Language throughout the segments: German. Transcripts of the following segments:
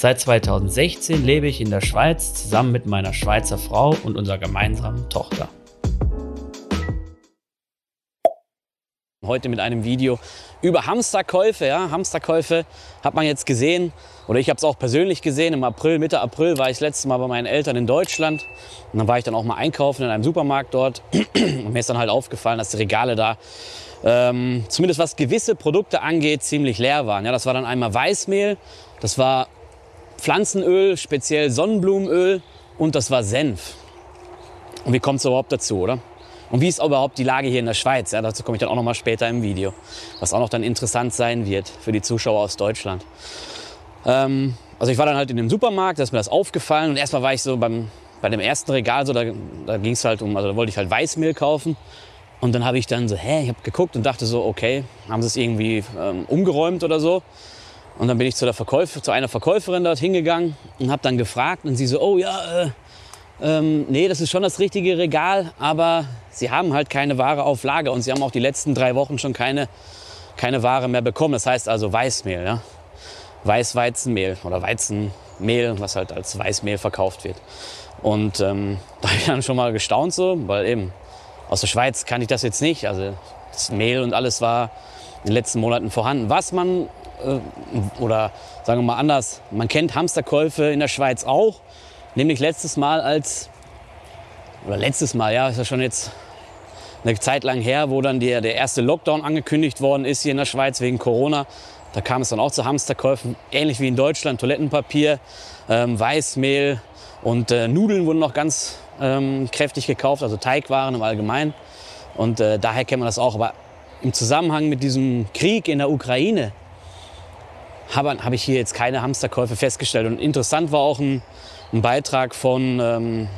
Seit 2016 lebe ich in der Schweiz zusammen mit meiner Schweizer Frau und unserer gemeinsamen Tochter. Heute mit einem Video über Hamsterkäufe. Ja, Hamsterkäufe hat man jetzt gesehen oder ich habe es auch persönlich gesehen. Im April, Mitte April war ich das letzte Mal bei meinen Eltern in Deutschland. Und dann war ich dann auch mal einkaufen in einem Supermarkt dort. Und mir ist dann halt aufgefallen, dass die Regale da, ähm, zumindest was gewisse Produkte angeht, ziemlich leer waren. Ja, das war dann einmal Weißmehl, das war Pflanzenöl, speziell Sonnenblumenöl und das war Senf. Und wie kommt es überhaupt dazu, oder? Und wie ist überhaupt die Lage hier in der Schweiz? Ja, dazu komme ich dann auch noch mal später im Video, was auch noch dann interessant sein wird für die Zuschauer aus Deutschland. Ähm, also ich war dann halt in dem Supermarkt, da ist mir das aufgefallen und erstmal war ich so beim, bei dem ersten Regal, so, da, da ging es halt um, also da wollte ich halt Weißmehl kaufen. Und dann habe ich dann so, hä, ich habe geguckt und dachte so, okay, haben sie es irgendwie ähm, umgeräumt oder so. Und dann bin ich zu, der Verkäufer, zu einer Verkäuferin dort hingegangen und habe dann gefragt und sie so, oh ja, äh, ähm, nee, das ist schon das richtige Regal, aber sie haben halt keine Ware auf Lager und sie haben auch die letzten drei Wochen schon keine, keine Ware mehr bekommen. Das heißt also Weißmehl, ja? Weißweizenmehl oder Weizenmehl, was halt als Weißmehl verkauft wird. Und ähm, da habe ich dann schon mal gestaunt so, weil eben aus der Schweiz kann ich das jetzt nicht. Also das Mehl und alles war in den letzten Monaten vorhanden. Was man, oder sagen wir mal anders, man kennt Hamsterkäufe in der Schweiz auch. Nämlich letztes Mal als, oder letztes Mal, ja, ist ja schon jetzt eine Zeit lang her, wo dann der, der erste Lockdown angekündigt worden ist hier in der Schweiz wegen Corona. Da kam es dann auch zu Hamsterkäufen, ähnlich wie in Deutschland, Toilettenpapier, ähm, Weißmehl und äh, Nudeln wurden noch ganz ähm, kräftig gekauft, also Teigwaren im Allgemeinen. Und äh, daher kennt man das auch. Aber im Zusammenhang mit diesem Krieg in der Ukraine habe hab ich hier jetzt keine Hamsterkäufe festgestellt. Und interessant war auch ein, ein Beitrag von, ähm,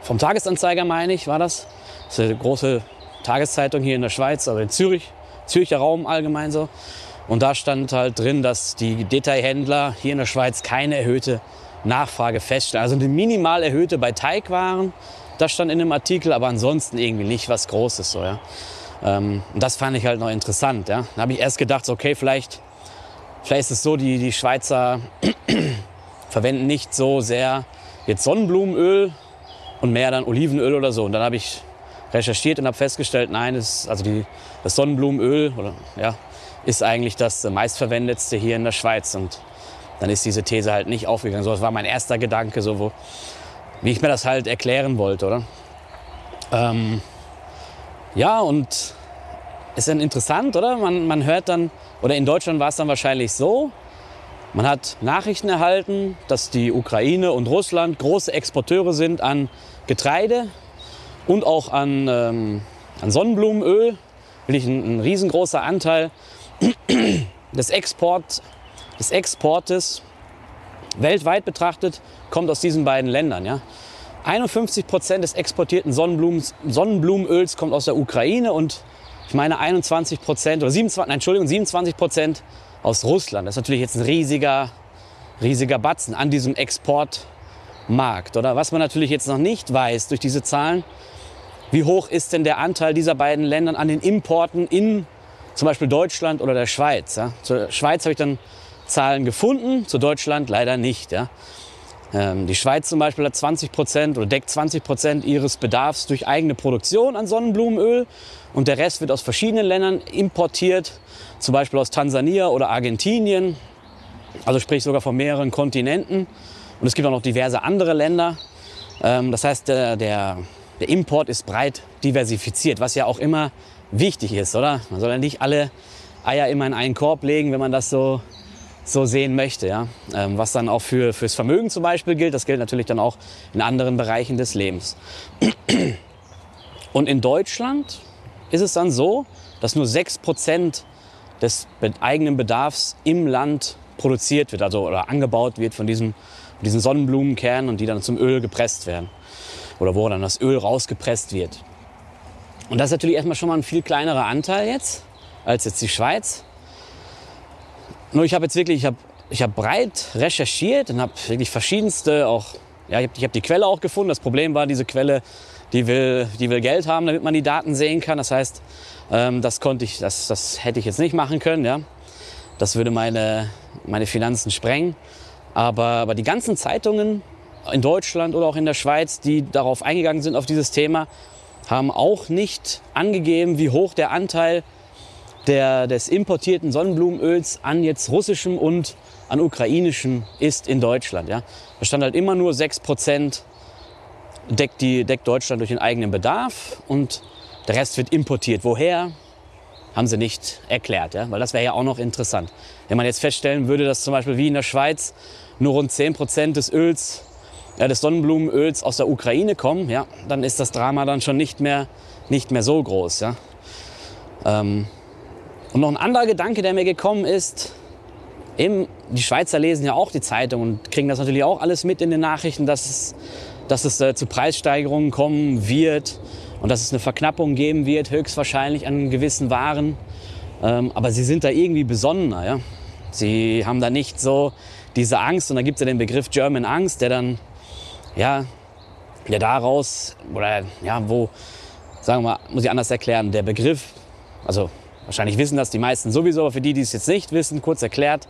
vom Tagesanzeiger, meine ich, war das. Das ist eine große Tageszeitung hier in der Schweiz, aber in Zürich, Zürcher Raum allgemein so. Und da stand halt drin, dass die Detailhändler hier in der Schweiz keine erhöhte Nachfrage feststellen. Also eine minimal erhöhte bei Teigwaren, das stand in dem Artikel, aber ansonsten irgendwie nicht was Großes. So, ja. Ähm, und das fand ich halt noch interessant. Ja. Da habe ich erst gedacht, okay, vielleicht, vielleicht ist es so, die, die Schweizer verwenden nicht so sehr jetzt Sonnenblumenöl und mehr dann Olivenöl oder so. Und dann habe ich recherchiert und habe festgestellt, nein, das, also die, das Sonnenblumenöl oder, ja, ist eigentlich das meistverwendetste hier in der Schweiz. Und dann ist diese These halt nicht aufgegangen. So, das war mein erster Gedanke, so, wo, wie ich mir das halt erklären wollte, oder? Ähm, ja, und ist dann interessant, oder? Man, man hört dann, oder in Deutschland war es dann wahrscheinlich so, man hat Nachrichten erhalten, dass die Ukraine und Russland große Exporteure sind an Getreide und auch an, ähm, an Sonnenblumenöl. Wirklich ein, ein riesengroßer Anteil des, Export, des Exportes weltweit betrachtet kommt aus diesen beiden Ländern. Ja? 51 Prozent des exportierten Sonnenblumenöls kommt aus der Ukraine und ich meine 21 Prozent oder 27, nein, Entschuldigung, 27 Prozent aus Russland. Das ist natürlich jetzt ein riesiger, riesiger Batzen an diesem Exportmarkt. Oder was man natürlich jetzt noch nicht weiß durch diese Zahlen, wie hoch ist denn der Anteil dieser beiden Länder an den Importen in zum Beispiel Deutschland oder der Schweiz? Ja? Zur Schweiz habe ich dann Zahlen gefunden, zu Deutschland leider nicht. Ja? Ähm, die Schweiz zum Beispiel hat 20 Prozent oder deckt 20 Prozent ihres Bedarfs durch eigene Produktion an Sonnenblumenöl und der Rest wird aus verschiedenen Ländern importiert, zum Beispiel aus Tansania oder Argentinien, also sprich sogar von mehreren Kontinenten. Und es gibt auch noch diverse andere Länder. Ähm, das heißt, der, der, der Import ist breit diversifiziert, was ja auch immer wichtig ist, oder? Man soll ja nicht alle Eier immer in einen Korb legen, wenn man das so so sehen möchte. Ja? Ähm, was dann auch für, fürs Vermögen zum Beispiel gilt, das gilt natürlich dann auch in anderen Bereichen des Lebens. Und in Deutschland ist es dann so, dass nur 6% des eigenen Bedarfs im Land produziert wird, also oder angebaut wird von diesem diesen Sonnenblumenkernen und die dann zum Öl gepresst werden. Oder wo dann das Öl rausgepresst wird. Und das ist natürlich erstmal schon mal ein viel kleinerer Anteil jetzt als jetzt die Schweiz. Nur ich habe jetzt wirklich, ich habe ich hab breit recherchiert und habe wirklich verschiedenste auch, ja, ich habe hab die Quelle auch gefunden. Das Problem war, diese Quelle, die will, die will Geld haben, damit man die Daten sehen kann. Das heißt, ähm, das konnte ich, das, das hätte ich jetzt nicht machen können, ja. Das würde meine, meine Finanzen sprengen. Aber, aber die ganzen Zeitungen in Deutschland oder auch in der Schweiz, die darauf eingegangen sind, auf dieses Thema, haben auch nicht angegeben, wie hoch der Anteil der, des importierten Sonnenblumenöls an jetzt russischem und an ukrainischem ist in Deutschland. Ja. Da stand halt immer nur 6% deckt, die, deckt Deutschland durch den eigenen Bedarf und der Rest wird importiert. Woher? Haben sie nicht erklärt, ja? weil das wäre ja auch noch interessant. Wenn man jetzt feststellen würde, dass zum Beispiel wie in der Schweiz nur rund 10% des Öls, äh, des Sonnenblumenöls aus der Ukraine kommen, ja, dann ist das Drama dann schon nicht mehr, nicht mehr so groß. Ja? Ähm, und noch ein anderer Gedanke, der mir gekommen ist, eben, die Schweizer lesen ja auch die Zeitung und kriegen das natürlich auch alles mit in den Nachrichten, dass es, dass es äh, zu Preissteigerungen kommen wird und dass es eine Verknappung geben wird, höchstwahrscheinlich an gewissen Waren. Ähm, aber sie sind da irgendwie besonnener. Ja? Sie haben da nicht so diese Angst und da gibt es ja den Begriff German Angst, der dann, ja, der daraus, oder ja, wo, sagen wir mal, muss ich anders erklären, der Begriff, also Wahrscheinlich wissen das die meisten sowieso, aber für die, die es jetzt nicht wissen, kurz erklärt.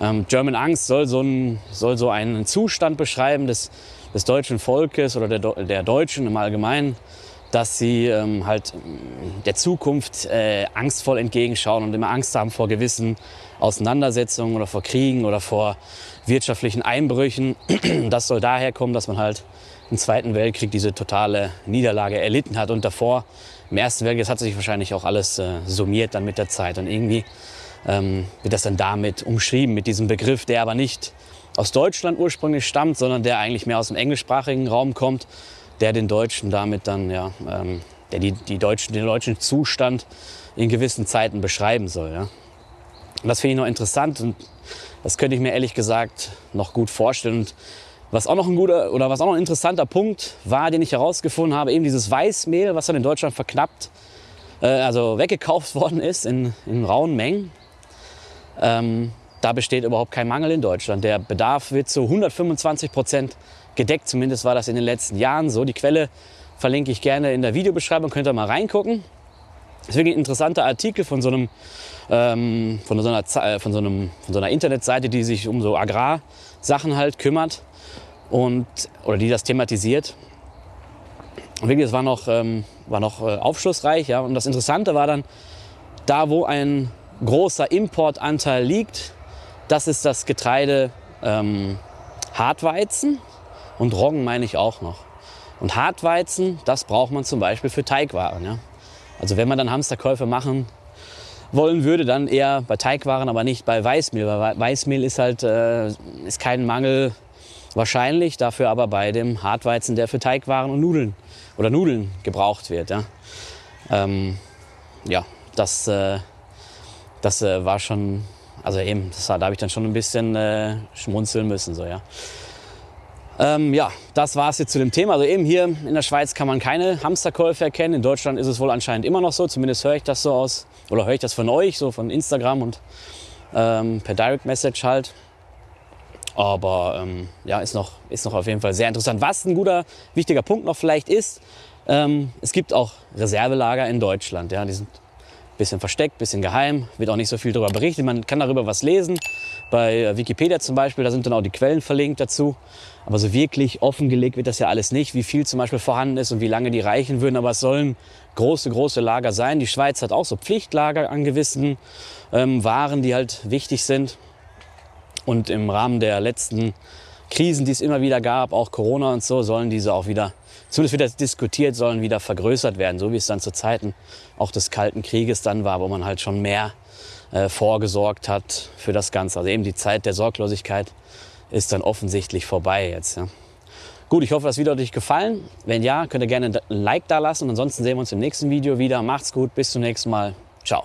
Ähm, German Angst soll so, ein, soll so einen Zustand beschreiben des, des deutschen Volkes oder der, der Deutschen im Allgemeinen, dass sie ähm, halt der Zukunft äh, angstvoll entgegenschauen und immer Angst haben vor gewissen Auseinandersetzungen oder vor Kriegen oder vor wirtschaftlichen Einbrüchen. Das soll daher kommen, dass man halt im Zweiten Weltkrieg diese totale Niederlage erlitten hat und davor im Ersten Weltkrieg, das hat sich wahrscheinlich auch alles äh, summiert dann mit der Zeit. Und irgendwie ähm, wird das dann damit umschrieben, mit diesem Begriff, der aber nicht aus Deutschland ursprünglich stammt, sondern der eigentlich mehr aus dem englischsprachigen Raum kommt, der den Deutschen damit dann, ja, ähm, der die, die Deutschen, den deutschen Zustand in gewissen Zeiten beschreiben soll. Ja. Und das finde ich noch interessant und das könnte ich mir ehrlich gesagt noch gut vorstellen. Und was auch noch ein guter oder was auch noch ein interessanter Punkt war, den ich herausgefunden habe, eben dieses Weißmehl, was dann in Deutschland verknappt, äh, also weggekauft worden ist in, in rauen Mengen. Ähm, da besteht überhaupt kein Mangel in Deutschland. Der Bedarf wird zu 125 Prozent gedeckt. Zumindest war das in den letzten Jahren so. Die Quelle verlinke ich gerne in der Videobeschreibung, könnt ihr mal reingucken. Wirklich ein interessanter Artikel von so, einem, ähm, von, so einer, äh, von, so einem, von so einer Internetseite, die sich um so Agrarsachen halt kümmert und, oder die das thematisiert. Und wirklich, es war noch, ähm, war noch äh, aufschlussreich. Ja? Und das Interessante war dann, da wo ein großer Importanteil liegt, das ist das Getreide ähm, Hartweizen und Roggen meine ich auch noch. Und Hartweizen, das braucht man zum Beispiel für Teigwaren. Ja? Also wenn man dann Hamsterkäufe machen wollen würde, dann eher bei Teigwaren, aber nicht bei Weißmehl. Weil Weißmehl ist halt äh, ist kein Mangel Wahrscheinlich dafür aber bei dem Hartweizen, der für Teigwaren und Nudeln oder Nudeln gebraucht wird. Ja, ähm, ja das, äh, das äh, war schon, also eben, das, da habe ich dann schon ein bisschen äh, schmunzeln müssen. So, ja. Ähm, ja, das war es jetzt zu dem Thema. Also eben hier in der Schweiz kann man keine Hamsterkäufe erkennen. In Deutschland ist es wohl anscheinend immer noch so. Zumindest höre ich das so aus. Oder höre ich das von euch, so von Instagram und ähm, per Direct Message halt. Aber ähm, ja, ist noch, ist noch auf jeden Fall sehr interessant. Was ein guter, wichtiger Punkt noch vielleicht ist, ähm, es gibt auch Reservelager in Deutschland. Ja, die sind ein bisschen versteckt, ein bisschen geheim, wird auch nicht so viel darüber berichtet. Man kann darüber was lesen. Bei äh, Wikipedia zum Beispiel, da sind dann auch die Quellen verlinkt dazu. Aber so wirklich offengelegt wird das ja alles nicht, wie viel zum Beispiel vorhanden ist und wie lange die reichen würden. Aber es sollen große, große Lager sein. Die Schweiz hat auch so Pflichtlager an gewissen ähm, Waren, die halt wichtig sind. Und im Rahmen der letzten Krisen, die es immer wieder gab, auch Corona und so, sollen diese auch wieder, zumindest das diskutiert, sollen wieder vergrößert werden, so wie es dann zu Zeiten auch des Kalten Krieges dann war, wo man halt schon mehr äh, vorgesorgt hat für das Ganze. Also eben die Zeit der Sorglosigkeit ist dann offensichtlich vorbei jetzt. Ja. Gut, ich hoffe, das Video hat euch gefallen. Wenn ja, könnt ihr gerne ein Like da lassen. Ansonsten sehen wir uns im nächsten Video wieder. Macht's gut, bis zum nächsten Mal. Ciao.